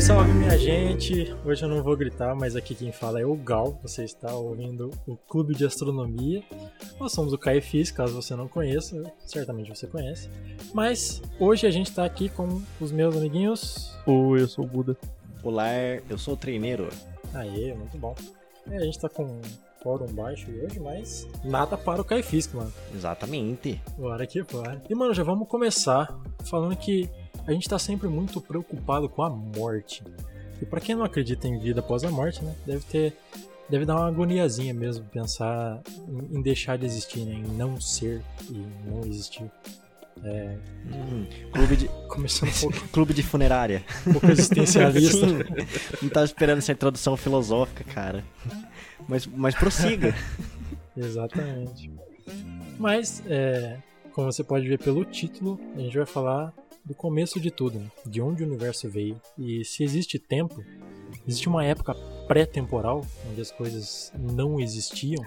Salve, salve minha gente! Hoje eu não vou gritar, mas aqui quem fala é o Gal. Você está ouvindo o Clube de Astronomia. Nós somos o Caifis, caso você não conheça, certamente você conhece. Mas hoje a gente está aqui com os meus amiguinhos. Oi, eu sou o Buda. Olá, eu sou o treineiro. Aê, muito bom. É, a gente está com um fórum baixo hoje, mas nada para o Caifis, mano. Exatamente. Bora que bora. E mano, já vamos começar falando que a gente tá sempre muito preocupado com a morte. E para quem não acredita em vida após a morte, né, deve ter deve dar uma agoniazinha mesmo pensar em, em deixar de existir, né, em não ser e não existir. É, Hum, clube de começando um pouco, clube de funerária. um pouco existencialista. Sim. Não tava esperando essa introdução filosófica, cara. Mas, mas prossiga. Exatamente. Mas, é, como você pode ver pelo título, a gente vai falar do começo de tudo, né? de onde o universo veio. E se existe tempo, existe uma época pré-temporal, onde as coisas não existiam.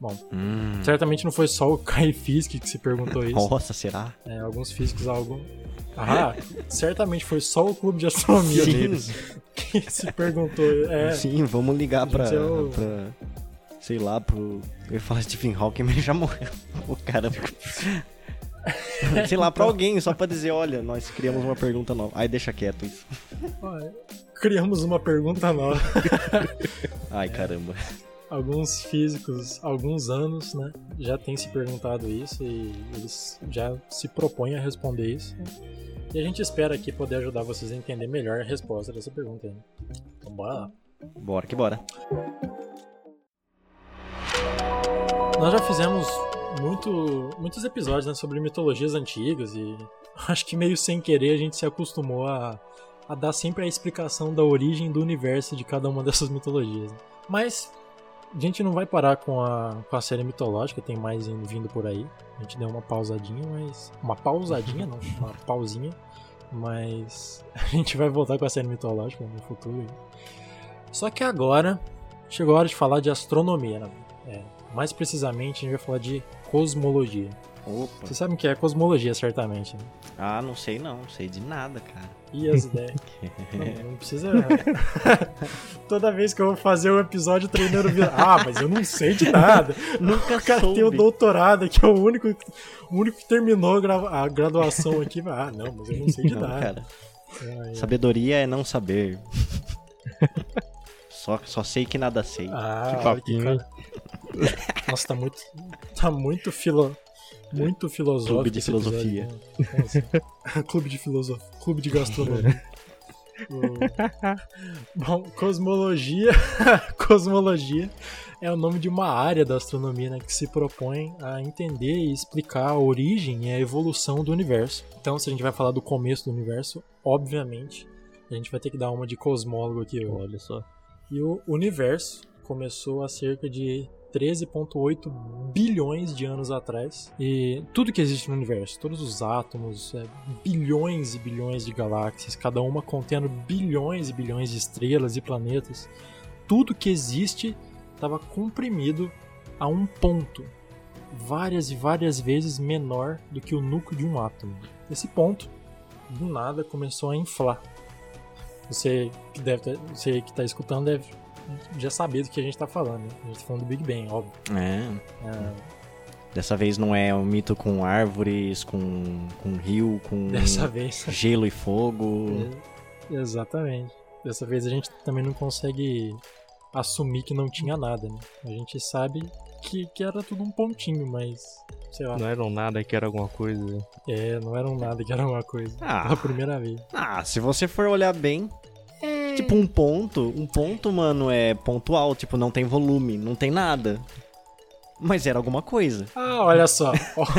Bom, Hum, certamente não foi só o Kai Fisk que se perguntou isso. nossa, será? É, alguns físicos, algum... Ah, certamente foi só o clube de astronomia Sim. deles que se perguntou. É, Sim, vamos ligar pra, eu- pra. Sei lá, pro. Eu ia falar Stephen Hawking, mas ele já morreu. O cara. Sei lá, pra alguém, só pra dizer, olha, nós criamos uma pergunta nova. Aí deixa quieto isso. criamos uma pergunta nova. Ai, caramba. alguns físicos, alguns anos, né, já têm se perguntado isso e eles já se propõem a responder isso. E a gente espera aqui poder ajudar vocês a entender melhor a resposta dessa pergunta. Aí. Então bora lá. Bora que bora. Nós já fizemos muito, muitos episódios né, sobre mitologias antigas e acho que meio sem querer a gente se acostumou a, a dar sempre a explicação da origem do universo de cada uma dessas mitologias. né. Mas a gente não vai parar com a, com a série mitológica, tem mais indo- vindo por aí. A gente deu uma pausadinha, mas. Uma pausadinha, não, uma pausinha. Mas a gente vai voltar com a série mitológica no futuro. Só que agora chegou a hora de falar de astronomia, né? É, mais precisamente, a gente vai falar de cosmologia. Opa. Vocês sabem o que é cosmologia, certamente. Né? Ah, não sei não, não sei de nada, cara. E as ideias? Não, não precisa. Toda vez que eu vou fazer um episódio, o treineiro vira. Ah, mas eu não sei de nada. Nunca O cara tem o soube. doutorado aqui, é o único, o único que terminou a gra- a graduação aqui. Ah, não, mas eu não sei de Não, nada. cara. Ai, Sabedoria é não saber. só, só sei que nada sei. Ah, Que olha que papinho, cara. Nossa, tá muito. Tá muito filo. Muito filosófico. Clube de esse episódio, filosofia. né? Clube de filosofia. Clube de gastronomia. Bom, cosmologia. cosmologia é o nome de uma área da astronomia né, que se propõe a entender e explicar a origem e a evolução do universo. Então, se a gente vai falar do começo do universo, obviamente, a gente vai ter que dar uma de cosmólogo aqui. Olha só. E o universo começou há cerca de 13,8 bilhões de anos atrás. E tudo que existe no universo, todos os átomos, é, bilhões e bilhões de galáxias, cada uma contendo bilhões e bilhões de estrelas e planetas, tudo que existe estava comprimido a um ponto, várias e várias vezes menor do que o núcleo de um átomo. Esse ponto, do nada, começou a inflar. Você que deve você que está escutando deve já saber do que a gente está falando. Né? A gente está falando do Big Bang, óbvio. É. É, Dessa vez não é um mito com árvores, com, com rio, com dessa vez. gelo e fogo. É, Exatamente. Dessa vez a gente também não consegue assumir que não tinha nada, né? A gente sabe que, que era tudo um pontinho, mas sei lá. Não era um nada que era alguma coisa. É, não era um nada que era uma coisa. Ah. Pela primeira vez. Ah, se você for olhar bem, tipo um ponto. Um ponto, mano, é pontual. Tipo, não tem volume, não tem nada. Mas era alguma coisa. Ah, olha só.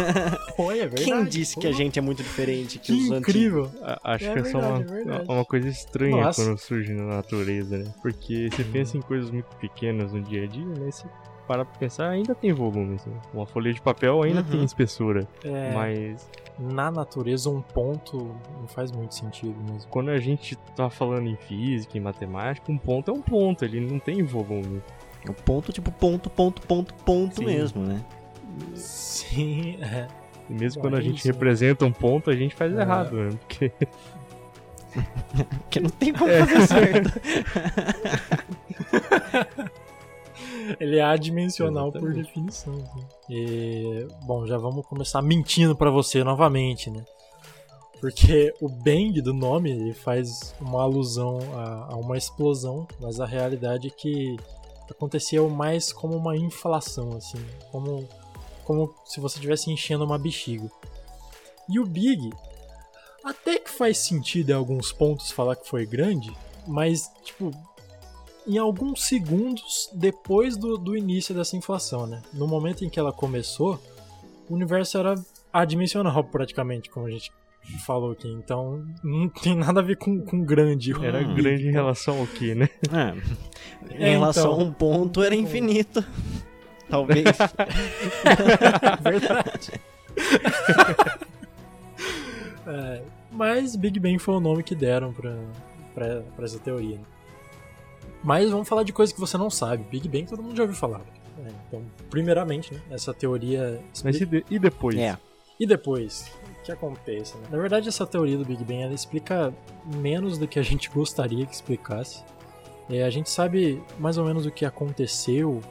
Olha, é verdade. Quem disse que a gente é muito diferente que, Que os antigos? incrível. Acho É que é só verdade, uma, é uma coisa estranha Nossa. quando surge na natureza, né? Porque você pensa em coisas muito pequenas no dia a dia, né? Se parar pra pensar, ainda tem volume. Assim. Uma folha de papel ainda Uhum. tem espessura. É, Mas na natureza um ponto não faz muito sentido mesmo. quando a gente tá falando em física, em matemática, um ponto é um ponto, ele não tem volume. O ponto, tipo, ponto, ponto, ponto, ponto Sim. mesmo, né? Sim, é. E mesmo Bom, quando a é gente isso, né? representa um ponto, a gente faz É. errado, né? Porque Porque não tem como fazer certo. Ele é adimensional por Exatamente. definição. assim. E, bom, já vamos começar mentindo pra você novamente, né? Porque o bang do nome ele faz uma alusão a, a uma explosão, mas a realidade é que acontecia mais como uma inflação, assim, como, como se você estivesse enchendo uma bexiga. E o Big, até que faz sentido em alguns pontos falar que foi grande, mas, tipo, em alguns segundos depois do, do início dessa inflação, né? No momento em que ela começou, o universo era adimensional, praticamente, como a gente falou aqui. Então, não tem nada a ver com, com grande. Era Hum. grande em relação ao que, né? É. Em É, relação então. a um ponto, era infinito. Talvez. Verdade. É, mas Big Bang foi o nome que deram pra, pra, pra essa teoria. né? Mas vamos falar de coisa que você não sabe. Big Bang todo mundo já ouviu falar. É, então, primeiramente, né, essa teoria Mas e, explica... de- e depois? é. E depois? O que acontece? Né? Na verdade, essa teoria do Big Bang ela explica menos do que a gente gostaria que explicasse. É, a gente sabe mais ou menos o que aconteceu,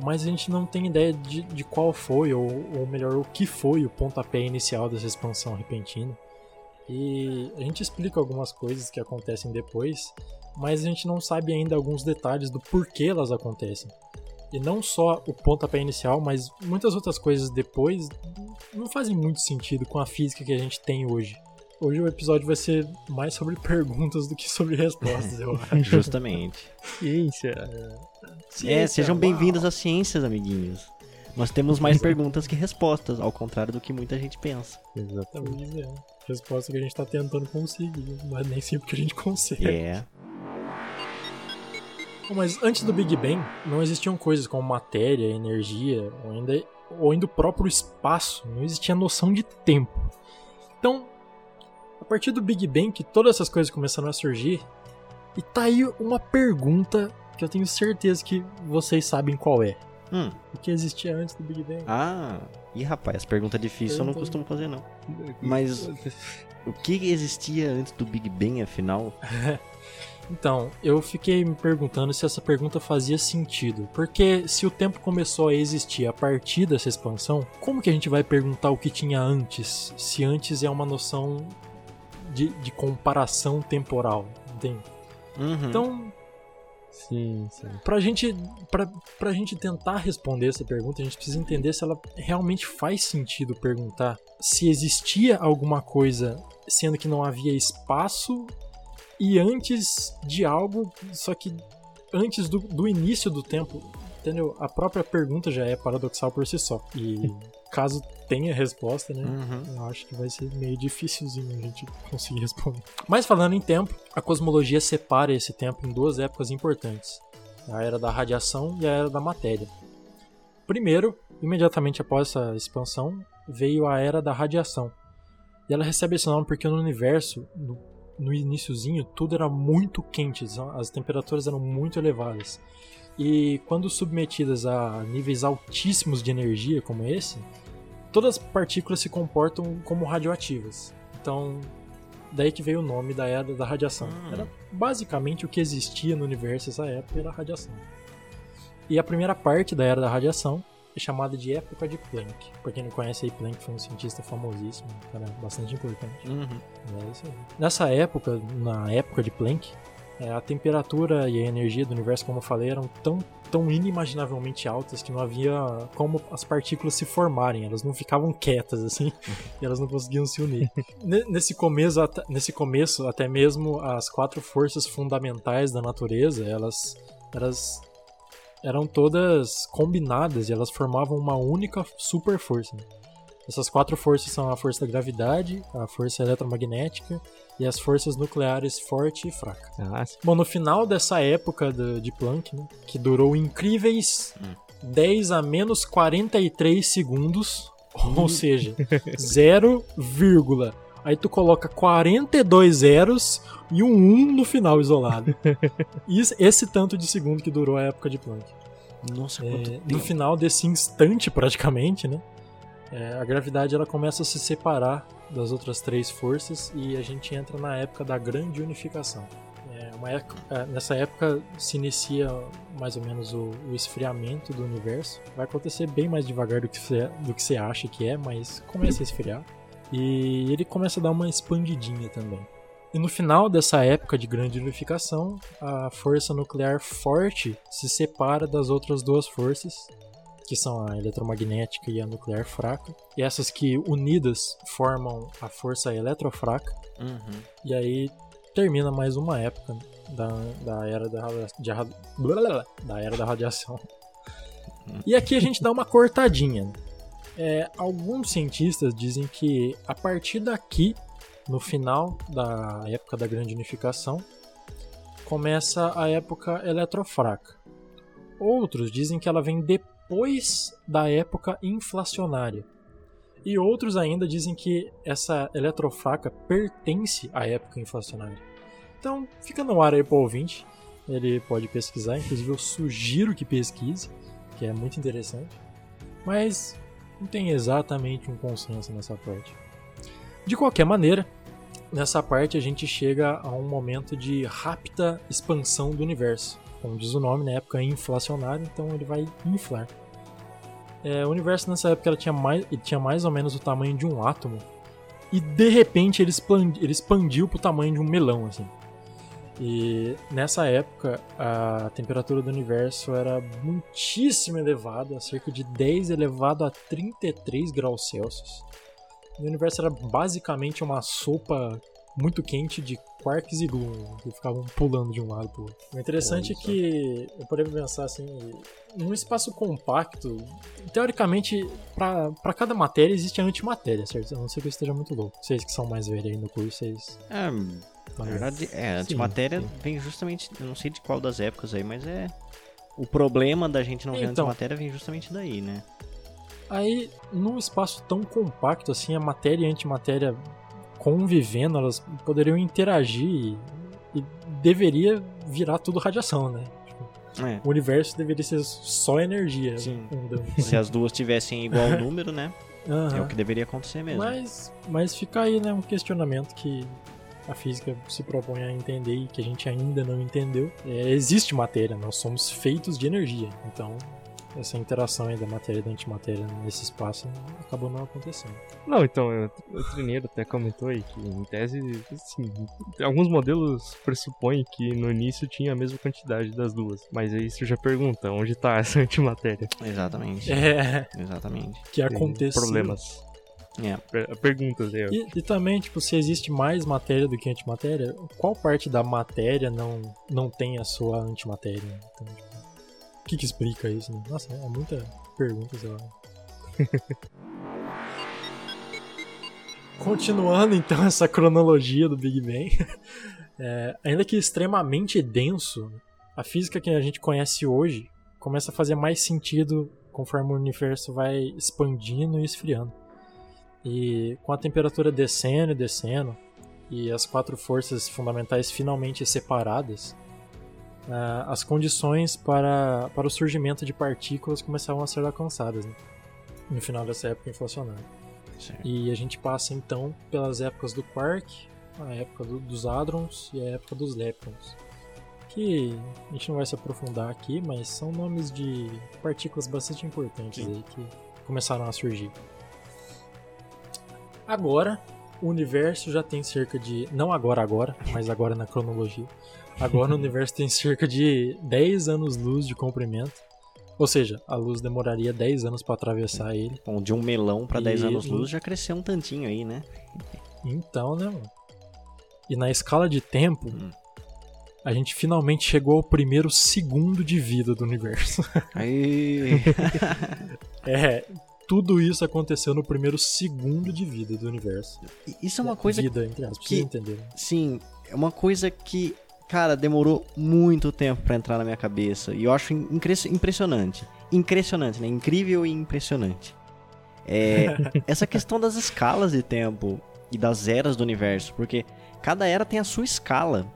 mas a gente não tem ideia de, de qual foi, ou, ou melhor, o que foi o pontapé inicial dessa expansão repentina. E a gente explica algumas coisas que acontecem depois, mas a gente não sabe ainda alguns detalhes do porquê elas acontecem. E não só o pontapé inicial, mas muitas outras coisas depois não fazem muito sentido com a física que a gente tem hoje. Hoje o episódio vai ser mais sobre perguntas do que sobre respostas, eu acho. Justamente. Ciência. É, Ciência, sejam uau. bem-vindos às ciências, amiguinhos. Nós temos mais perguntas que respostas, ao contrário do que muita gente pensa. Exatamente. É. Resposta que a gente tá tentando conseguir, mas nem sempre que a gente consegue. É. Mas antes do Big Bang, não existiam coisas como matéria, energia, ou ainda, ou ainda o próprio espaço. Não existia noção de tempo. Então, a partir do Big Bang que todas essas coisas começaram a surgir, e tá aí uma pergunta que eu tenho certeza que vocês sabem qual é. Hum. O que existia antes do Big Bang? Ah. Ih, rapaz, pergunta difícil eu não Pergunta- costumo fazer, não. Mas- O que existia antes do Big Bang, afinal? Então, eu fiquei me perguntando se essa pergunta fazia sentido. Porque se o tempo começou a existir a partir dessa expansão, como que a gente vai perguntar o que tinha antes? Se antes é uma noção de, de comparação temporal, entende? Uhum. Então, Sim, sim. pra gente, pra, pra gente tentar responder essa pergunta, a gente precisa entender se ela realmente faz sentido perguntar se existia alguma coisa, sendo que não havia espaço, e antes de algo, só que antes do, do início do tempo. Entendeu? A própria pergunta já é paradoxal por si só. E caso tenha resposta, né? Uhum. Eu acho que vai ser meio dificilzinho a gente conseguir responder. Mas falando em tempo, a cosmologia separa esse tempo em duas épocas importantes: a era da radiação e a era da matéria. Primeiro, imediatamente após essa expansão, veio a era da radiação. E ela recebe esse nome porque no universo, no, no iniciozinho, tudo era muito quente, as temperaturas eram muito elevadas. E quando submetidas a níveis altíssimos de energia como esse, todas as partículas se comportam como radioativas. Então, daí que veio o nome da era da radiação. Hum. Era basicamente o que existia no universo nessa época era a radiação. E a primeira parte da era da radiação chamada de época de Planck. Pra quem não conhece aí, Planck foi um cientista famosíssimo, um cara bastante importante. Uhum. É isso aí. Nessa época, na época de Planck, é, a temperatura e a energia do universo, como eu falei, eram tão, tão inimaginavelmente altas que não havia como as partículas se formarem. Elas não ficavam quietas assim, e elas não conseguiam se unir. Ne- nesse, começo, até- nesse começo, até mesmo as quatro forças fundamentais da natureza, elas, elas eram todas combinadas e elas formavam uma única super força. Essas quatro forças são a força da gravidade, a força eletromagnética e as forças nucleares forte e fraca. Ah. Bom, no final dessa época do- de Planck, né, que durou incríveis 10 a menos 43 segundos, ou seja, 0, vírgula. Aí tu coloca 42 zeros e um 1 no final isolado. Isso- esse tanto de segundo que durou a época de Planck. Nossa, É, quanto no tempo. final desse instante, praticamente, né? é, a gravidade ela começa a se separar das outras três forças e a gente entra na época da grande unificação. É época, é, nessa época se inicia mais ou menos o, o, esfriamento do universo. Vai acontecer bem mais devagar do que, você, do que você acha que é, mas começa a esfriar. E ele começa a dar uma expandidinha também. E no final dessa época de grande unificação, a força nuclear forte se separa das outras duas forças que são a eletromagnética e a nuclear fraca. E essas que unidas formam a força eletrofraca. Uhum. E aí termina mais uma época da, da era da, de, da era da radiação. Uhum. E aqui a gente dá uma cortadinha. É, alguns cientistas dizem que a partir daqui, no final da época da grande unificação, começa a época eletrofraca. Outros dizem que ela vem depois da época inflacionária. E outros ainda dizem que essa eletrofraca pertence à época inflacionária. Então, fica no ar aí para o ouvinte. Ele pode pesquisar, inclusive eu sugiro que pesquise, que é muito interessante. Mas não tem exatamente um consenso nessa parte. De qualquer maneira, nessa parte a gente chega a um momento de rápida expansão do universo. Como diz o nome, na época inflacionária, então ele vai inflar. É, o universo nessa época tinha, mais, ele tinha mais ou menos o tamanho de um átomo. E de repente ele, expandiu, ele expandiu pro tamanho de um melão, assim. E nessa época a temperatura do universo era muitíssimo elevada, cerca de 10 elevado a 33 graus Celsius. O universo era basicamente uma sopa muito quente de quarks e gluon, que ficavam pulando de um lado pro outro. O interessante é que eu poderia pensar assim, num espaço compacto, teoricamente, para cada matéria existe a antimatéria, certo? A não ser que eu esteja muito louco. Vocês que são mais velhos aí no curso, vocês. É, na verdade, é, a antimatéria sim, sim. vem justamente, eu não sei de qual das épocas aí, mas é. O problema da gente não ver então, antimatéria vem justamente daí, né? Aí, num espaço tão compacto assim, a matéria e a antimatéria convivendo, elas poderiam interagir e, e deveria virar tudo radiação, né? Tipo, é. O universo deveria ser só energia. Sim. Se as duas tivessem igual número, né? Uhum. É o que deveria acontecer mesmo. Mas, mas fica aí, né, um questionamento que a física se propõe a entender e que a gente ainda não entendeu. É, existe matéria, nós somos feitos de energia. Então, essa interação aí da matéria e da antimatéria nesse espaço acabou não acontecendo. Não, então, o Trineiro até comentou aí que, em tese, assim, alguns modelos pressupõem que no início tinha a mesma quantidade das duas. Mas aí você já pergunta, onde está essa antimatéria? Exatamente. É. Exatamente. Que aconteceu. Problemas. Yeah. Perguntas aí. E, e, também, tipo, se existe mais matéria do que antimatéria, qual parte da matéria não, não tem a sua antimatéria? Então, tipo, o que, que explica isso? Né? Nossa, é muita pergunta, sei lá. Continuando então essa cronologia do Big Bang, é, ainda que extremamente denso, a física que a gente conhece hoje começa a fazer mais sentido conforme o universo vai expandindo e esfriando. E com a temperatura descendo e descendo, e as quatro forças fundamentais finalmente separadas, uh, as condições para, para o surgimento de partículas começavam a ser alcançadas né? no final dessa época inflacionária. E a gente passa então pelas épocas do quark, a época do, dos hadrons e a época dos leptons. Que a gente não vai se aprofundar aqui, mas são nomes de partículas bastante importantes aí que começaram a surgir. Agora, o universo já tem cerca de. Não agora, agora, mas agora na cronologia. Agora o universo tem cerca de 10 anos-luz de comprimento. Ou seja, a luz demoraria 10 anos para atravessar ele. Bom, de um melão para 10 anos-luz já cresceu um tantinho aí, né? Então, né, mano? E na escala de tempo, hum. a gente finalmente chegou ao primeiro segundo de vida do universo. Aí. é, tudo isso aconteceu no primeiro segundo de vida do universo. Isso é uma coisa vida, entre aspas, que, entender. Sim, é uma coisa que cara, demorou muito tempo para entrar na minha cabeça. E eu acho impressionante. Impressionante, né? Incrível e impressionante. É, essa questão das escalas de tempo e das eras do universo, porque cada era tem a sua escala.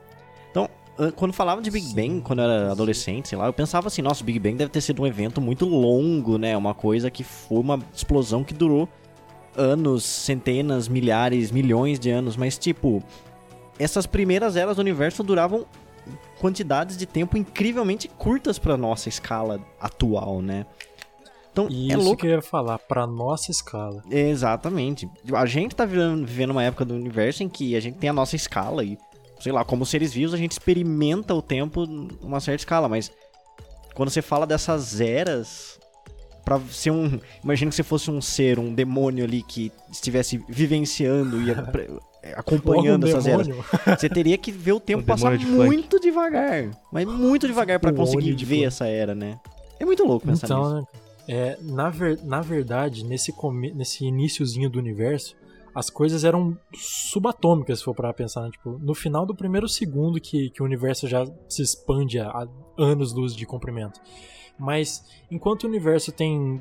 Quando falava de Big Bang, quando eu era adolescente, sei lá, eu pensava assim, nossa, o Big Bang deve ter sido um evento muito longo, né? Uma coisa que foi uma explosão que durou anos, centenas, milhares, milhões de anos, mas tipo, essas primeiras eras do universo duravam quantidades de tempo incrivelmente curtas para nossa escala atual, né? Então, é isso louco. que eu ia falar, pra nossa escala. Exatamente. A gente tá vivendo, vivendo uma época do universo em que a gente tem a nossa escala e, sei lá, como seres vivos, a gente experimenta o tempo numa certa escala, mas quando você fala dessas eras, para ser um. Imagina que você fosse um ser, um demônio ali que estivesse vivenciando e acompanhando um essas demônio. eras. Você teria que ver o tempo um passar de muito flank. devagar. Mas muito devagar para conseguir ver essa era, né? É muito louco pensar então, nisso. Né? É, na, ver, na verdade, nesse, come, nesse iníciozinho do universo, as coisas eram subatômicas, se for para pensar. Né? Tipo, no final do primeiro segundo que, que o universo já se expande a, anos-luz de comprimento. Mas enquanto o universo tem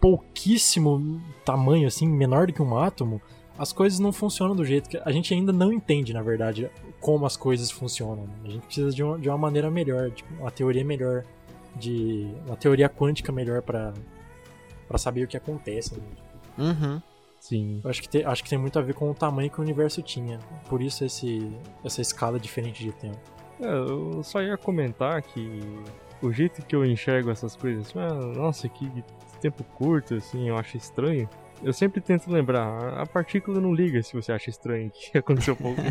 pouquíssimo tamanho, assim, menor do que um átomo, as coisas não funcionam do jeito que. A gente ainda não entende, na verdade, como as coisas funcionam. Né? A gente precisa de uma, de uma maneira melhor, tipo, uma teoria melhor de uma teoria quântica melhor para saber o que acontece. Né? Uhum. Sim. Eu acho que, tem, acho que tem muito a ver com o tamanho que o universo tinha. Por isso esse, essa escala diferente de tempo. É, eu só ia comentar que o jeito que eu enxergo essas coisas, ah, nossa, que tempo curto, assim, eu acho estranho. Eu sempre tento lembrar, a partícula não liga se você acha estranho que aconteceu pouco,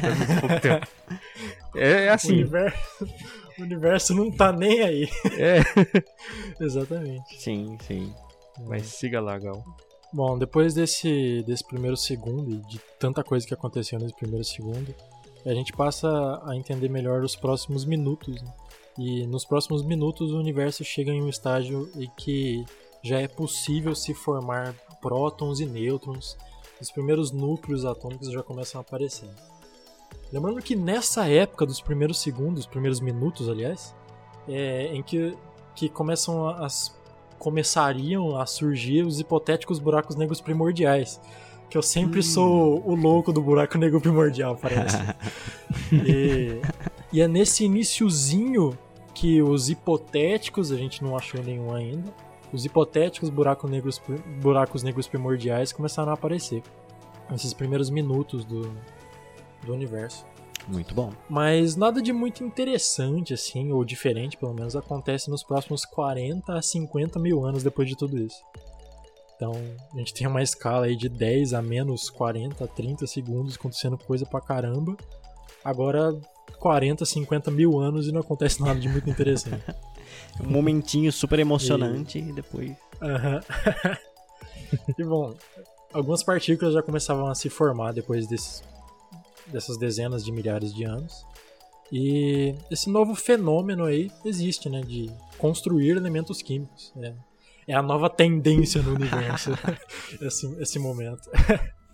pouco tempo. É, é assim. O universo, o universo não tá nem aí. É. Exatamente. Sim, sim. Mas siga lá, Gal. Bom, depois desse, desse primeiro segundo e de tanta coisa que aconteceu nesse primeiro segundo, a gente passa a entender melhor os próximos minutos. Né? E nos próximos minutos o universo chega em um estágio em que já é possível se formar prótons e nêutrons. Os primeiros núcleos atômicos já começam a aparecer. Lembrando que nessa época dos primeiros segundos, primeiros minutos, aliás, é, em que, que começam as começariam a surgir os hipotéticos buracos negros primordiais. Que eu sempre hum. sou o louco do buraco negro primordial, parece. e, e é nesse iníciozinho que os hipotéticos, a gente não achou nenhum ainda, os hipotéticos buracos negros, buracos negros primordiais começaram a aparecer. Nesses primeiros minutos do, do universo. Muito bom. Mas nada de muito interessante, assim, ou diferente, pelo menos, acontece nos próximos 40 a 50 mil anos depois de tudo isso. Então, a gente tem uma escala aí de 10 a menos 40, 30 segundos acontecendo coisa pra caramba. Agora, 40, 50 mil anos e não acontece nada de muito interessante. um momentinho super emocionante e, e depois. Aham. e bom, algumas partículas já começavam a se formar depois desses dessas dezenas de milhares de anos. E esse novo fenômeno aí existe, né? De construir elementos químicos. É, é a nova tendência no universo, esse, esse momento.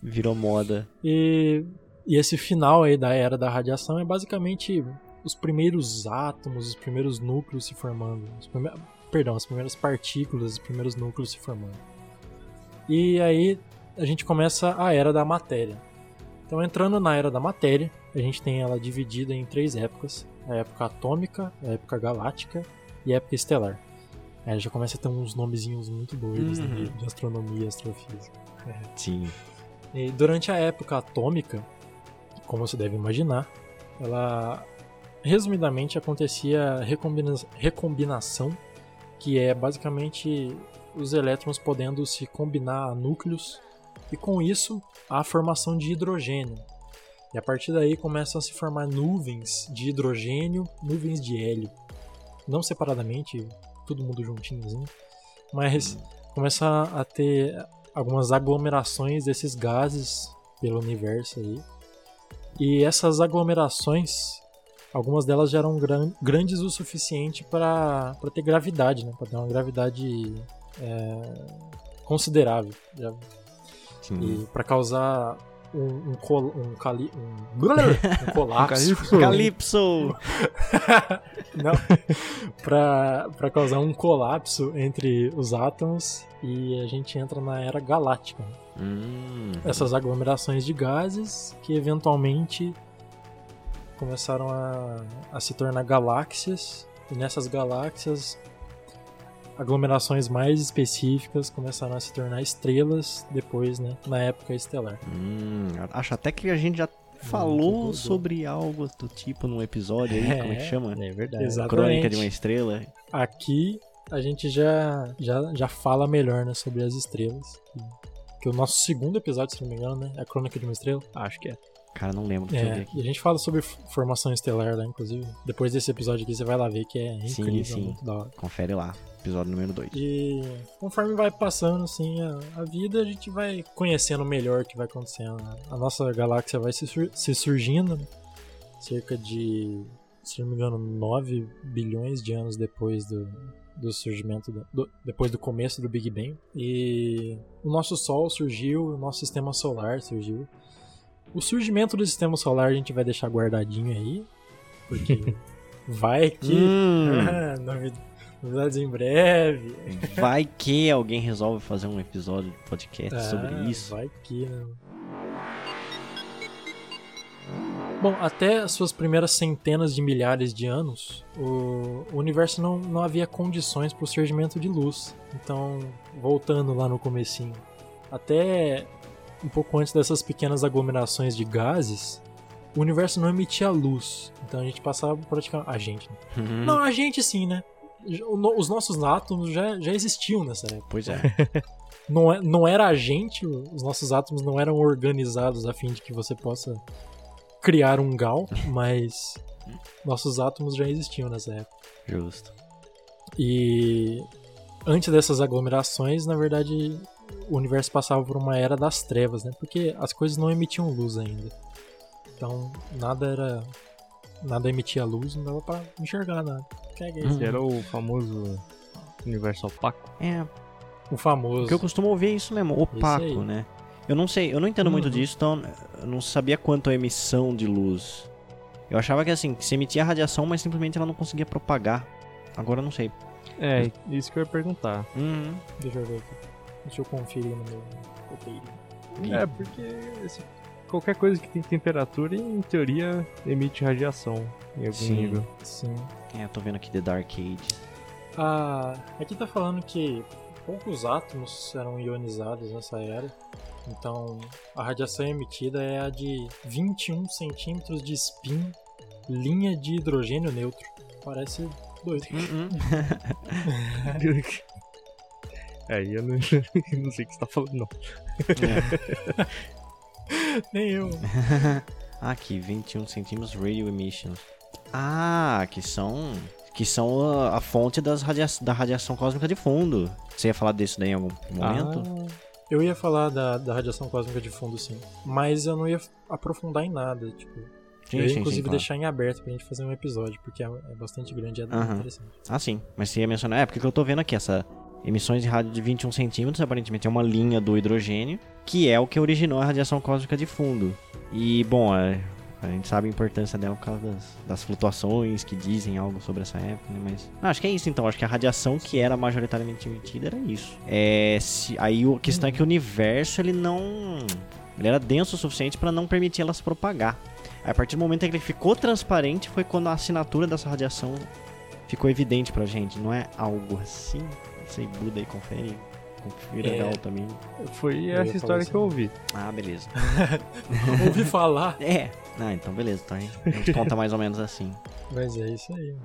Virou moda. E, e esse final aí da era da radiação é basicamente os primeiros átomos, os primeiros núcleos se formando. Prime... Perdão, as primeiras partículas, os primeiros núcleos se formando. E aí a gente começa a era da matéria. Então, entrando na era da matéria, a gente tem ela dividida em três épocas: a época atômica, a época galáctica e a época estelar. Aí já começa a ter uns nomezinhos muito doidos né, uhum. de astronomia e astrofísica. Sim. E durante a época atômica, como você deve imaginar, ela resumidamente acontecia a recombina recombinação, que é basicamente os elétrons podendo se combinar a núcleos e com isso a formação de hidrogênio. E a partir daí começam a se formar nuvens de hidrogênio, nuvens de hélio. Não separadamente, todo mundo juntinhozinho, mas começa a ter algumas aglomerações desses gases pelo universo aí. E essas aglomerações, algumas delas já eram gran grandes o suficiente para ter gravidade, né? Para ter uma gravidade é, considerável. Já Sim. E para causar um, um, col, um, cali, um, um colapso. Calypso! Não. pra, pra causar um colapso entre os átomos e a gente entra na era galáctica. Hum. Essas aglomerações de gases que eventualmente começaram a, a se tornar galáxias. E nessas galáxias aglomerações mais específicas começaram a se tornar estrelas depois, né, na época estelar. Hum, acho até que a gente já falou sobre algo do tipo num episódio aí, É, como é que chama? É verdade. Exatamente. Crônica de uma Estrela. Aqui a gente já, já, já fala melhor né, sobre as estrelas. Que, que o nosso segundo episódio, se não me engano, né? É a Crônica de uma Estrela. Acho que é. Cara, não lembro. Deixa É, e a gente fala sobre formação estelar lá, inclusive. Depois desse episódio aqui, você vai lá ver que é Sim, incrível, sim. muito da hora. Confere lá, episódio número 2. E conforme vai passando assim a, a vida, a gente vai conhecendo melhor o que vai acontecendo. A nossa galáxia vai se, sur- se surgindo, né? cerca de, se não me engano, 9 bilhões de anos depois do, do surgimento, do, do- depois do começo do Big Bang. E o nosso Sol surgiu, o nosso sistema solar surgiu. O surgimento do sistema solar a gente vai deixar guardadinho aí, porque vai que. Hum, Ah, novidades em breve. vai que alguém resolve fazer um episódio de podcast Ah, sobre isso. Vai que, né? Bom, até as suas primeiras centenas de milhares de anos, o, o universo não, não havia condições para o surgimento de luz. Então, voltando lá no comecinho, até um pouco antes dessas pequenas aglomerações de gases, o universo não emitia luz. Então a gente passava praticamente... A gente, né? Uhum. Não, a gente sim, né? Os nossos átomos já, já existiam nessa época. Pois é. Não, é- não era a gente, os nossos átomos não eram organizados a fim de que você possa criar um gal, mas nossos átomos já existiam nessa época. Justo. E antes dessas aglomerações, na verdade, o universo passava por uma era das trevas, né? Porque as coisas não emitiam luz ainda. Então, nada era. Nada emitia luz, não dava pra enxergar nada. Que é isso? Esse era o famoso universo opaco. É, O famoso. o que eu costumo ouvir é isso mesmo, opaco, né? Eu não sei, eu não entendo muito Uhum. disso, então eu não sabia quanto a emissão de luz. Eu achava que assim, que se emitia radiação, mas simplesmente ela não conseguia propagar. Agora eu não sei. É, isso que eu ia perguntar. Uhum. Deixa eu ver aqui. Deixa eu conferir no meu roteiro. É, porque esse- qualquer coisa que tem temperatura, em teoria, emite radiação em algum Sim. nível. Sim. É, eu tô vendo aqui The Dark Age. Ah, aqui tá falando que poucos átomos eram ionizados nessa era. Então, a radiação emitida é a de 21 centímetros de spin linha de hidrogênio neutro. Parece doido. Uhum. Aí eu não, não sei o que você tá falando, não. Nem eu. Aqui, 21 centímetros radio emissions. Ah, que são que são a, a fonte das radia da radiação cósmica de fundo. Você ia falar disso daí em algum momento? Ah, eu ia falar da, da radiação cósmica de fundo, sim. Mas eu não ia aprofundar em nada. Tipo, eu ia, inclusive, claro. deixar em aberto pra gente fazer um episódio, porque é, é bastante grande e é Aham. interessante. Ah, sim. Mas você ia mencionar. É, porque eu tô vendo aqui essa emissões de rádio de 21 centímetros, aparentemente é uma linha do hidrogênio, que é o que originou a radiação cósmica de fundo. E, bom, é, a gente sabe a importância dela por causa das, das flutuações que dizem algo sobre essa época, né? Mas. Não, acho que é isso então. Acho que a radiação que era majoritariamente emitida era isso. É. Se, aí a questão é que o universo, ele não. Ele era denso o suficiente para não permitir ela se propagar. A partir do momento em que ele ficou transparente foi quando a assinatura dessa radiação ficou evidente pra gente. Não é algo assim? Sei, Buda aí, confere. Confira É. legal também. Foi Eu essa história assim. que eu ouvi. Ah, beleza. Ouvi falar, É. Ah, então beleza. Então a gente conta mais ou menos assim. mas é isso aí.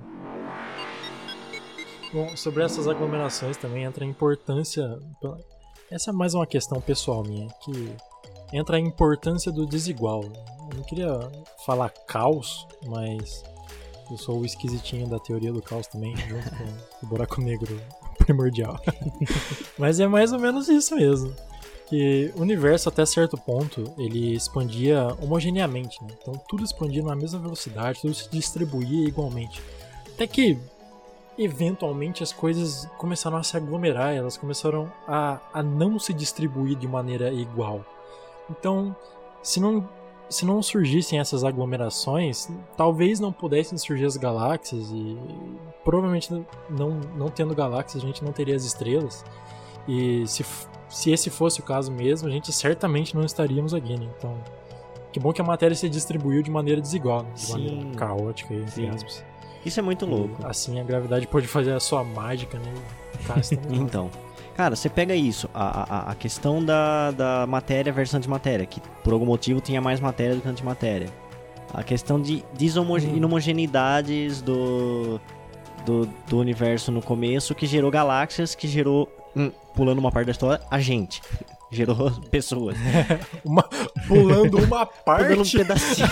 Bom, sobre essas aglomerações também entra a importância. Essa é mais uma questão pessoal minha, que entra a importância do desigual. Eu não queria falar caos, mas eu sou o esquisitinho da teoria do caos também, junto com o buraco negro primordial. mas é mais ou menos isso mesmo. Que o universo, até certo ponto, ele expandia homogeneamente, né? Então tudo expandia na mesma velocidade, tudo se distribuía igualmente. Até que, eventualmente, as coisas começaram a se aglomerar, elas começaram a, a não se distribuir de maneira igual. Então, se não, se não surgissem essas aglomerações, talvez não pudessem surgir as galáxias e provavelmente não, não tendo galáxias a gente não teria as estrelas. E se, se esse fosse o caso mesmo, a gente certamente não estaríamos aqui, né? Então, que bom que a matéria se distribuiu de maneira desigual, né? de Sim. maneira caótica, entre Sim. aspas. Isso é muito louco. E, assim a gravidade pode fazer a sua mágica, né? então. Cara, você pega isso, a, a, a questão da, da matéria versus antimatéria, que por algum motivo tinha mais matéria do que antimatéria. A questão de deshomogeneidades hum. do, do, do universo no começo, que gerou galáxias, que gerou, pulando uma parte da história, a gente gerou pessoas. uma, pulando uma parte. Pulando um pedacinho.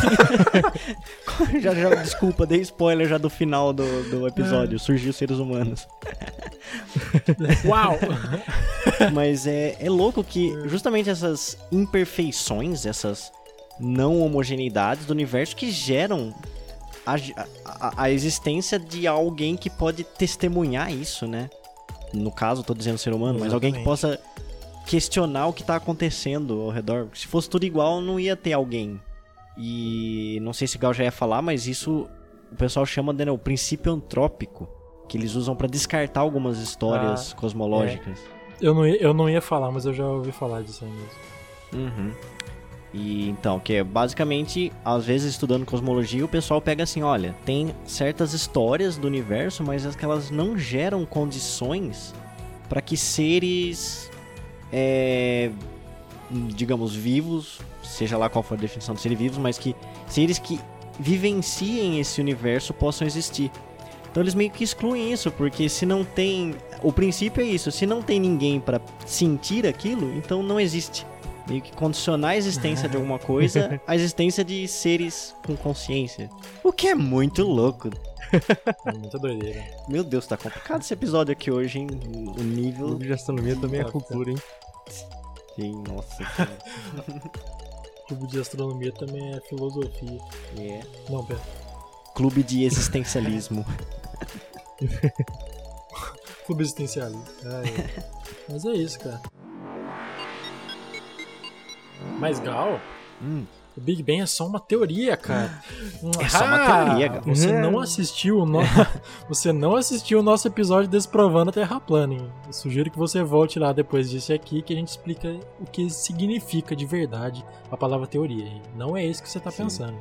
já, já, desculpa, dei spoiler já do final do, do episódio. É. Surgiu seres humanos. Uau! Mas é, é louco que justamente essas imperfeições, essas não homogeneidades do universo que geram a, a, a, existência de alguém que pode testemunhar isso, né? No caso, tô dizendo ser humano, Exatamente. mas alguém que possa questionar o que tá acontecendo ao redor. Se fosse tudo igual, não ia ter alguém. E não sei se o Gal já ia falar, mas isso o pessoal chama de né, o princípio antrópico, que eles usam para descartar algumas histórias ah, cosmológicas. É. Eu, não ia, eu não ia falar, mas eu já ouvi falar disso aí mesmo. Uhum. E então, que é basicamente, às vezes estudando cosmologia, o pessoal pega assim, olha, tem certas histórias do universo, mas é que elas não geram condições para que seres é, digamos, vivos, seja lá qual for a definição de seres vivos, mas que seres que vivenciem esse universo possam existir. Então eles meio que excluem isso, porque se não tem. O princípio é isso: se não tem ninguém para sentir aquilo, então não existe. Meio que condicionar a existência de alguma coisa à existência de seres com consciência. O que é muito louco. É muita doideira. Meu Deus, tá complicado esse episódio aqui hoje, hein? O nível. O de astronomia também é cultura, hein? Sim, nossa. Clube de astronomia também é filosofia. É. Não, pera. Clube de existencialismo. Clube existencialismo. É. Mas é isso, cara. Mas Gal, hum. O Big Bang é só uma teoria, cara. É só uma teoria, cara. Você é. não assistiu o no... você não assistiu o nosso episódio desprovando a Terra plana. Hein? Eu sugiro que você volte lá depois disso aqui que a gente explica o que significa de verdade a palavra teoria. Hein? Não é isso que você está pensando.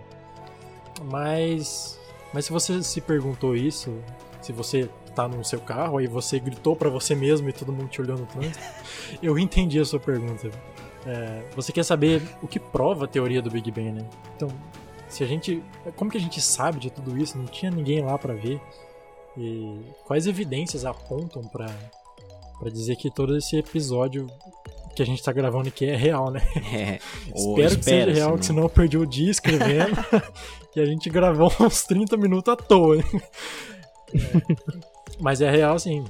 Mas mas se você se perguntou isso, se você tá no seu carro aí você gritou para você mesmo e todo mundo te olhou no trânsito, eu entendi a sua pergunta. É, você quer saber o que prova a teoria do Big Bang, né? Então, se a gente. Como que a gente sabe de tudo isso? Não tinha ninguém lá para ver. E quais evidências apontam para para dizer que todo esse episódio que a gente tá gravando aqui é real, né? É. Espero que seja real, né? que senão eu perdi o dia escrevendo e a gente gravou uns 30 minutos à toa. Né? É. Mas é real, sim.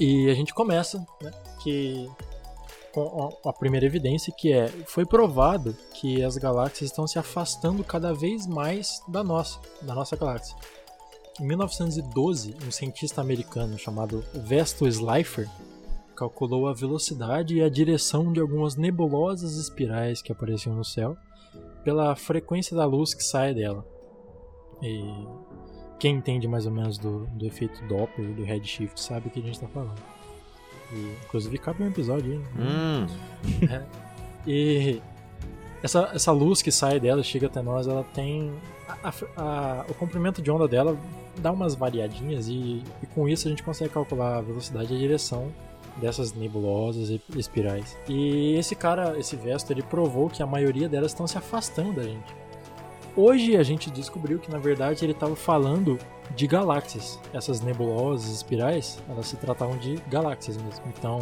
E a gente começa, né? Que a primeira evidência, que é foi provado que as galáxias estão se afastando cada vez mais da nossa, da nossa galáxia. Em 1912, um cientista americano chamado Vesto Slipher calculou a velocidade e a direção de algumas nebulosas espirais que apareciam no céu pela frequência da luz que sai dela. E quem entende mais ou menos do, do efeito Doppler do redshift sabe o que a gente está falando. E, inclusive cabe um episódio aí. Né? Hum. É. E essa, essa luz que sai dela, chega até nós, ela tem. A, a, o comprimento de onda dela dá umas variadinhas e, e, com isso a gente consegue calcular a velocidade e a direção dessas nebulosas e espirais. E esse cara, esse Vesto, ele provou que a maioria delas estão se afastando da gente. Hoje a gente descobriu que na verdade ele estava falando de galáxias. Essas nebulosas, espirais, elas se tratavam de galáxias mesmo. Então,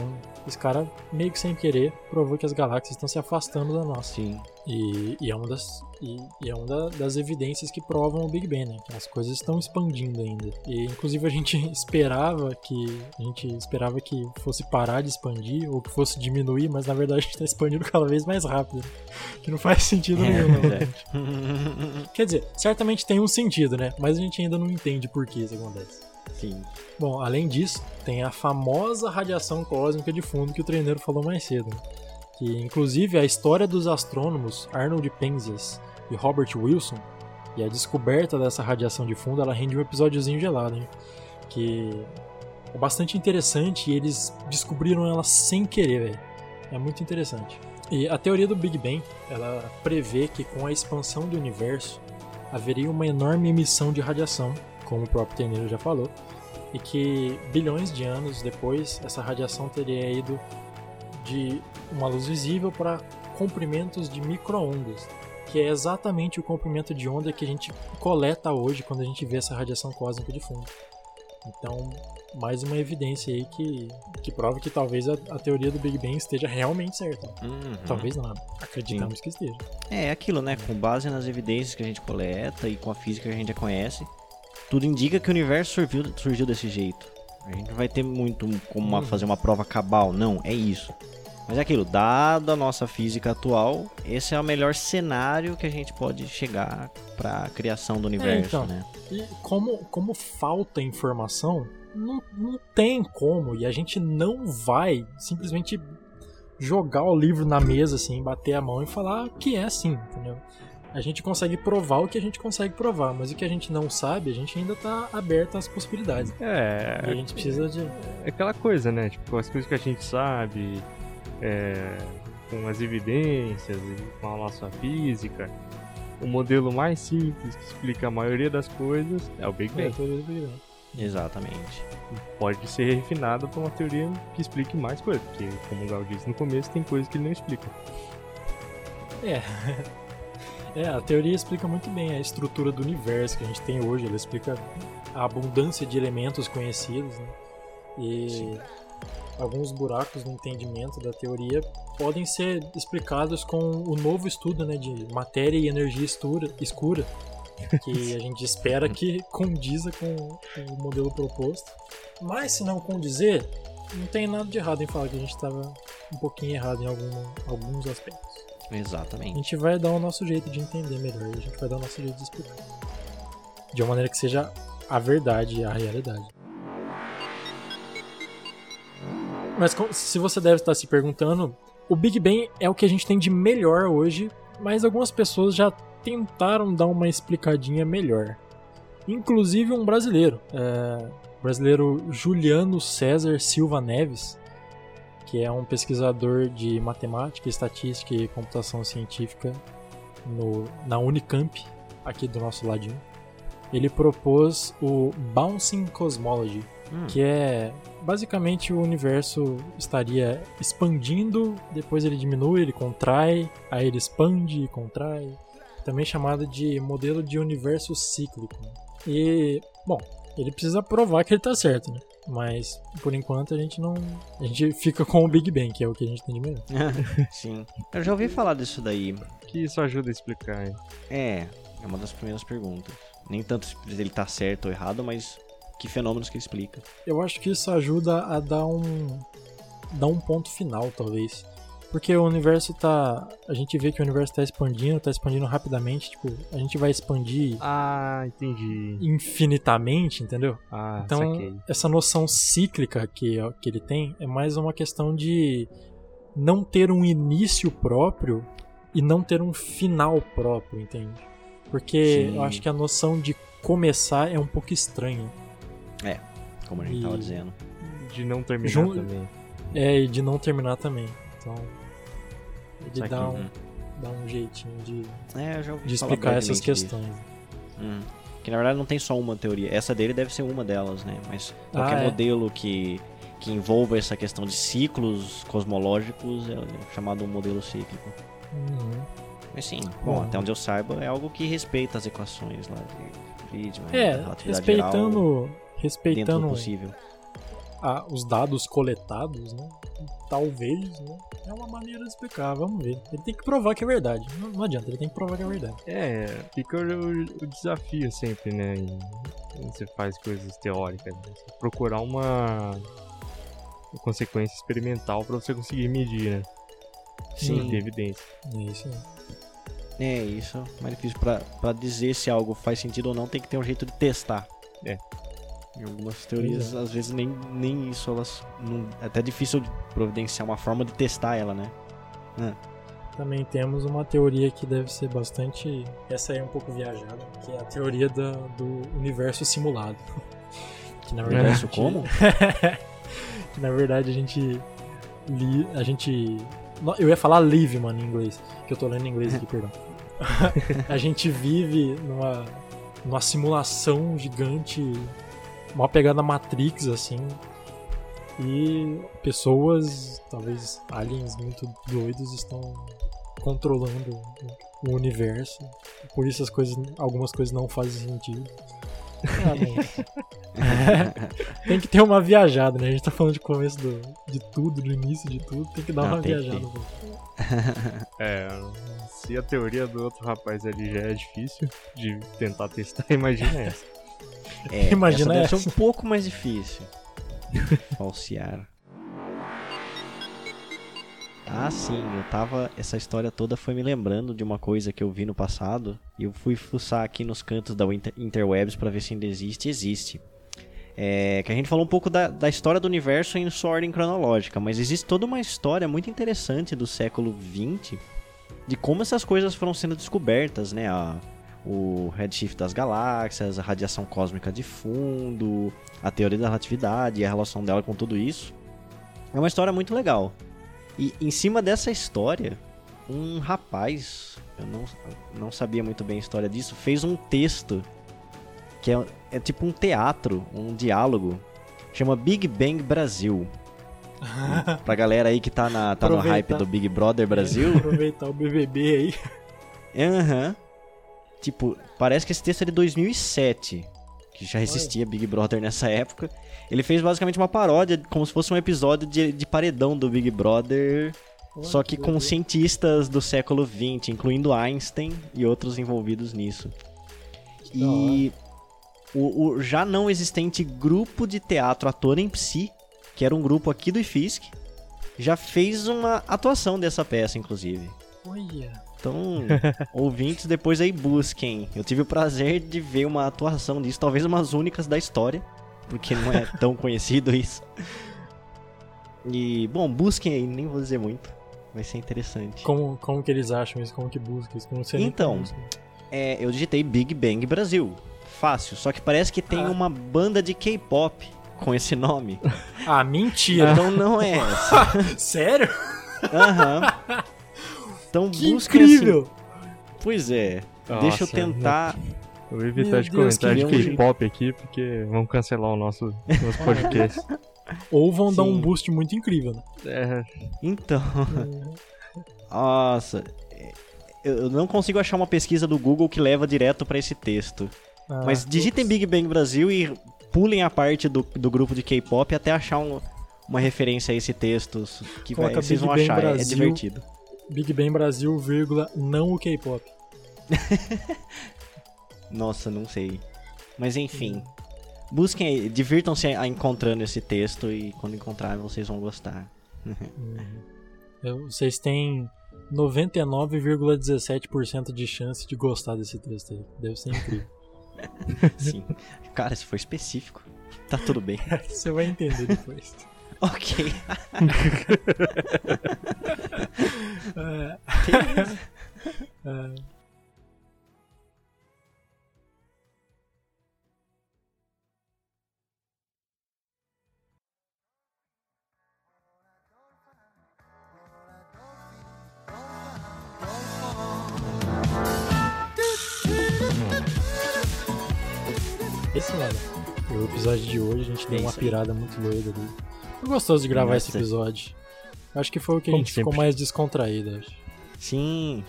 esse cara, meio que sem querer, provou que as galáxias estão se afastando da nossa. Sim. E, e é uma das e, e, é uma das evidências que provam o Big Bang, né? Que as coisas estão expandindo ainda. E inclusive a gente esperava que a gente esperava que fosse parar de expandir ou que fosse diminuir, mas na verdade a gente está expandindo cada vez mais rápido. Que não faz sentido é, nenhum, é. Quer dizer, certamente tem um sentido, né? Mas a gente ainda não entende por que isso acontece. Sim. Bom, além disso, tem a famosa radiação cósmica de fundo que o treineiro falou mais cedo. Né? Que inclusive a história dos astrônomos Arnold Penzias e Robert Wilson e a descoberta dessa radiação de fundo, ela rende um episódiozinho gelado, hein? Que é bastante interessante e eles descobriram ela sem querer, velho. É muito interessante. E a teoria do Big Bang, ela prevê que com a expansão do universo haveria uma enorme emissão de radiação como o próprio Tenilo já falou, e que bilhões de anos depois essa radiação teria ido de uma luz visível para comprimentos de microondas, que é exatamente o comprimento de onda que a gente coleta hoje quando a gente vê essa radiação cósmica de fundo. Então, mais uma evidência aí que, que prova que talvez a, a teoria do Big Bang esteja realmente certa. Uhum. Talvez não, acreditamos que esteja. É aquilo, né? Com base nas evidências que a gente coleta e com a física que a gente já conhece, tudo indica que o universo surgiu, surgiu desse jeito. A gente não vai ter muito como uma- fazer uma prova cabal, não, é isso. Mas é aquilo, dada a nossa física atual, esse é o melhor cenário que a gente pode chegar para a criação do universo, então. né? E como, como falta informação, não, não tem como. E a gente não vai simplesmente jogar o livro na mesa, assim, bater a mão e falar que é assim, entendeu? A gente consegue provar o que a gente consegue provar, mas o que a gente não sabe, a gente ainda tá aberto às possibilidades. E a É, gente precisa de. é aquela coisa, né? Tipo, as coisas que a gente sabe, é, com as evidências e com a nossa física. O modelo mais simples que explica a maioria das coisas é o Big É, Bang. teoria do Big Bang. Exatamente. Pode ser refinado para uma teoria que explique mais coisas, porque, como o Gal disse no começo, tem coisas que ele não explica. É, a teoria explica muito bem a estrutura do universo que a gente tem hoje. Ela explica a abundância de elementos conhecidos, né? E alguns buracos no entendimento da teoria podem ser explicados com o novo estudo né, de matéria e energia estura- escura, que a gente espera que condiza com o modelo proposto. Mas se não condizer, não tem nada de errado em falar que a gente estava um pouquinho errado em algum- alguns aspectos. A Exatamente. gente vai dar o nosso jeito de entender melhor, a gente vai dar o nosso jeito de explicar. De uma maneira que seja a verdade a realidade. Mas se você deve estar se perguntando, o Big Bang é o que a gente tem de melhor hoje, mas algumas pessoas já tentaram dar uma explicadinha melhor. Inclusive um brasileiro, é, brasileiro Juliano César Silva Neves, que é um pesquisador de matemática, estatística e computação científica no, na Unicamp, aqui do nosso ladinho. Ele propôs o Bouncing Cosmology, Hum. que é basicamente o universo estaria expandindo, depois ele diminui, ele contrai, aí ele expande e contrai, também chamado de modelo de universo cíclico. E, bom, ele precisa provar que ele tá certo, né? Mas por enquanto a gente não, a gente fica com o Big Bang, que é o que a gente tem de melhor. Sim. Eu já ouvi falar disso daí. Que isso ajuda a explicar, hein? É, é uma das primeiras perguntas. Nem tanto se ele tá certo ou errado, mas que fenômenos que explica. Eu acho que isso ajuda a dar um dar um ponto final, talvez. Porque o universo tá, a gente vê que o universo tá expandindo, tá expandindo rapidamente, tipo, a gente vai expandir Ah, entendi. infinitamente, entendeu? Ah, Então, saquei. essa noção cíclica que, que ele tem é mais uma questão de não ter um início próprio e não ter um final próprio, entende? Porque Sim. eu acho que a noção de começar é um pouco estranha. Como a gente E- tava dizendo. De não terminar Jun- também. É, e de não terminar também. Então, ele dá um, Hum. dá um jeitinho de, É, eu já ouvi de falar explicar essas questões. Hum. Que na verdade não tem só uma teoria. Essa dele deve ser uma delas, né? Mas qualquer Ah, é. modelo que, que envolva essa questão de ciclos cosmológicos é chamado um modelo cíclico. Uhum. Mas sim, bom, Bom. até onde eu saiba, é algo que respeita as equações lá de Friedman, É, respeitando, dentro do respeitando possível. A- os dados coletados, né? Talvez, né? É uma maneira de explicar, vamos ver. Ele tem que provar que é verdade. Não, não adianta, ele tem que provar que é verdade. É, fica o, o desafio sempre, né? Quando você faz coisas teóricas. né? Você procurar uma, uma consequência experimental pra você conseguir medir, né? Sim. Ter evidência. É isso. É isso, mais difícil pra, pra dizer se algo faz sentido ou não, tem que ter um jeito de testar. É. Em algumas teorias, é. às vezes nem, nem isso elas. Não, é até difícil de providenciar uma forma de testar ela, né? Também temos uma teoria que deve ser bastante. Essa aí é um pouco viajada, que é a teoria da- do universo simulado. Que na verdade. Universo como? que na verdade a gente. Li, a gente. Eu ia falar live, mano, em inglês. Que eu tô lendo em inglês aqui, perdão. a gente vive numa, numa simulação gigante, uma pegada Matrix, assim. E pessoas, talvez aliens muito doidos, estão controlando o universo. Por isso as coisas, algumas coisas não fazem sentido. Ah, tem que ter uma viajada, né? A gente tá falando de começo do, de tudo, do início de tudo, tem que dar Não, uma viajada. É, se a teoria do outro rapaz ali já é difícil de tentar testar, imagina essa. É, Imagina essa deve ser um pouco mais difícil. Falsear. Ah, sim, eu tava. Essa história toda foi me lembrando de uma coisa que eu vi no passado. E eu fui fuçar aqui nos cantos da Inter Interwebs pra ver se ainda existe. Existe. É, que a gente falou um pouco da, da história do universo em sua ordem cronológica, mas existe toda uma história muito interessante do século XX de como essas coisas foram sendo descobertas, né? A, o redshift das galáxias, a radiação cósmica de fundo, a teoria da relatividade e a relação dela com tudo isso. É uma história muito legal. E em cima dessa história, um rapaz, eu não, não sabia muito bem a história disso, fez um texto que é, é tipo um teatro, um diálogo, chama Big Bang Brasil. pra galera aí que tá, na, tá no hype do Big Brother Brasil, Aproveitar o BBB aí. Aham. Tipo, parece que esse texto é de 2007, que já existia Big Brother nessa época. Ele fez basicamente uma paródia, como se fosse um episódio de, de paredão do Big Brother, só que com cientistas do século XX, incluindo Einstein e outros envolvidos nisso. E o, o já não existente grupo de teatro Ator em Psi, que era um grupo aqui do IFISC, já fez uma atuação dessa peça, inclusive. Olha. Então, ouvintes, depois aí busquem. Eu tive o prazer de ver uma atuação disso, talvez umas únicas da história, porque não é tão conhecido isso. E, bom, busquem aí, nem vou dizer muito. Vai ser interessante. Como, como que eles acham isso? Como que busca isso? Como você Então? É, eu digitei Big Bang Brasil. Fácil, só que parece que tem Ah. uma banda de K-pop com esse nome. Ah, mentira! Então não é essa. Sério? Aham. Então Que busquem assim. incrível! Pois é. Deixa eu Nossa, tentar. Eu vou evitar Meu de Deus, comentar de. K-pop aqui, porque vão cancelar o nosso, nosso podcast. Ou vão dar um Sim. boost muito incrível, né? É, Então. Nossa, eu não consigo achar uma pesquisa do Google que leva direto pra esse texto. Ah, Mas digitem ups. Big Bang Brasil e pulem a parte do, do grupo de K-pop até achar um- uma referência a esse texto que vai, vocês Big vão Bang achar, é- é Brasil. divertido. Big Bang Brasil, vírgula, não o K-pop. Nossa, não sei. Mas enfim, busquem aí, divirtam-se encontrando esse texto e quando encontrarem vocês vão gostar. Eu- Vocês têm 99,17% de chance de gostar desse texto aí. Deve ser incrível. Sim. Cara, isso foi específico. Tá tudo bem. Você vai entender depois. Ok. Esse, mano, o episódio de hoje a gente deu uma isso aí. pirada muito doida ali. Foi gostoso de gravar esse Nossa. episódio. Acho que foi o que a Como gente ficou sempre. mais descontraído, acho. Sim.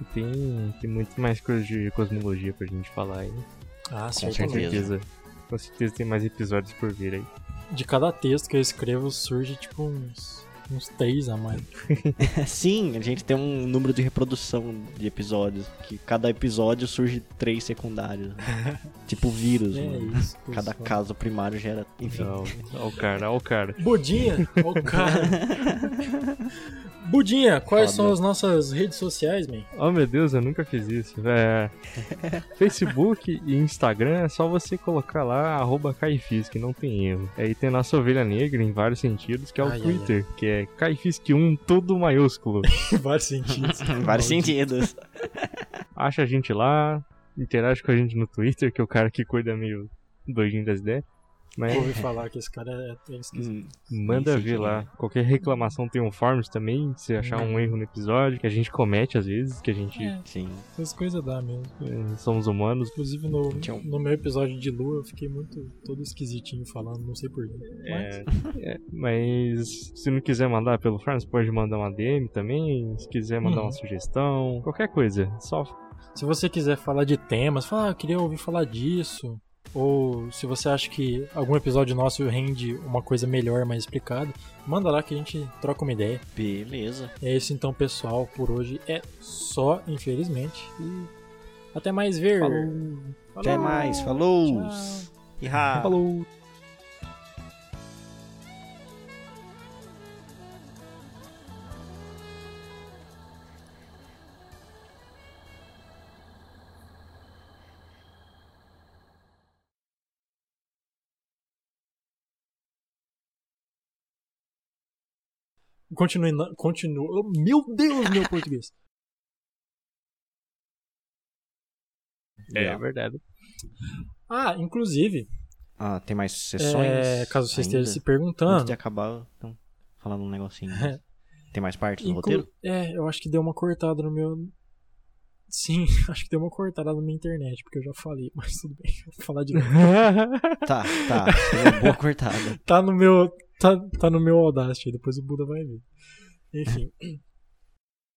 e tem, tem muito mais coisa de cosmologia pra gente falar aí. Ah, Com Com certeza. certeza. Com certeza tem mais episódios por vir aí. De cada texto que eu escrevo surge tipo uns, uns três a mais. Sim, a gente tem um número de reprodução de episódios. Que cada episódio surge três secundários. tipo vírus. É mano. isso. Cada pessoal. caso primário gera. Enfim. Ó o cara, ó o cara. Budinha, ó o cara. Budinha, quais Foda. são as nossas redes sociais, man? Oh meu Deus, eu nunca fiz isso. É, Facebook e Instagram é só você colocar lá arroba Caifisk, não tem erro. Aí tem nossa ovelha negra em vários sentidos, que é o Ai, ai, Twitter, que é Caifisk1, tudo maiúsculo. Em vários sentidos. Em vários sentidos. Acha a gente lá, interage com a gente no Twitter, que é o cara que cuida meio doidinho das ideias. Mas Ouvi falar que esse cara é, é esquisito. Hum, manda Esse ver aqui, lá. né? Qualquer reclamação tem um forms também. Se achar um erro no episódio, que a gente comete às vezes, que a gente É, Sim. essas coisas dá mesmo. eh, somos humanos. Inclusive no, um- no meu episódio de Lua eu fiquei muito todo esquisitinho falando, não sei porquê. É, é, mas se não quiser mandar pelo Forms, pode mandar uma DM também. Se quiser mandar Uhum. uma sugestão, qualquer coisa. Só Se você quiser falar de temas, fala, ah, eu queria ouvir falar disso. Ou se você acha que algum episódio nosso rende uma coisa melhor, mais explicada, manda lá que a gente troca uma ideia. Beleza. É isso então, pessoal. Por hoje é só, infelizmente. E até mais ver. falou. Até mais. Falou. Tchau. Ihá. Falou. Continue. na- Continue. oh, Meu Deus, meu português. É verdade. Ah, inclusive, Ah, tem mais sessões? é, caso você esteja se Antes perguntando. de acabar, então, falando um negocinho. É. Tem mais partes do inclu- roteiro? É, eu acho que deu uma cortada no meu. Sim, acho que deu uma cortada na minha internet, porque eu já falei, mas tudo bem, vou falar de novo. Tá, tá. Uma boa cortada. tá no meu. Tá, tá no meu Audacity, depois o Buda vai ver. Enfim.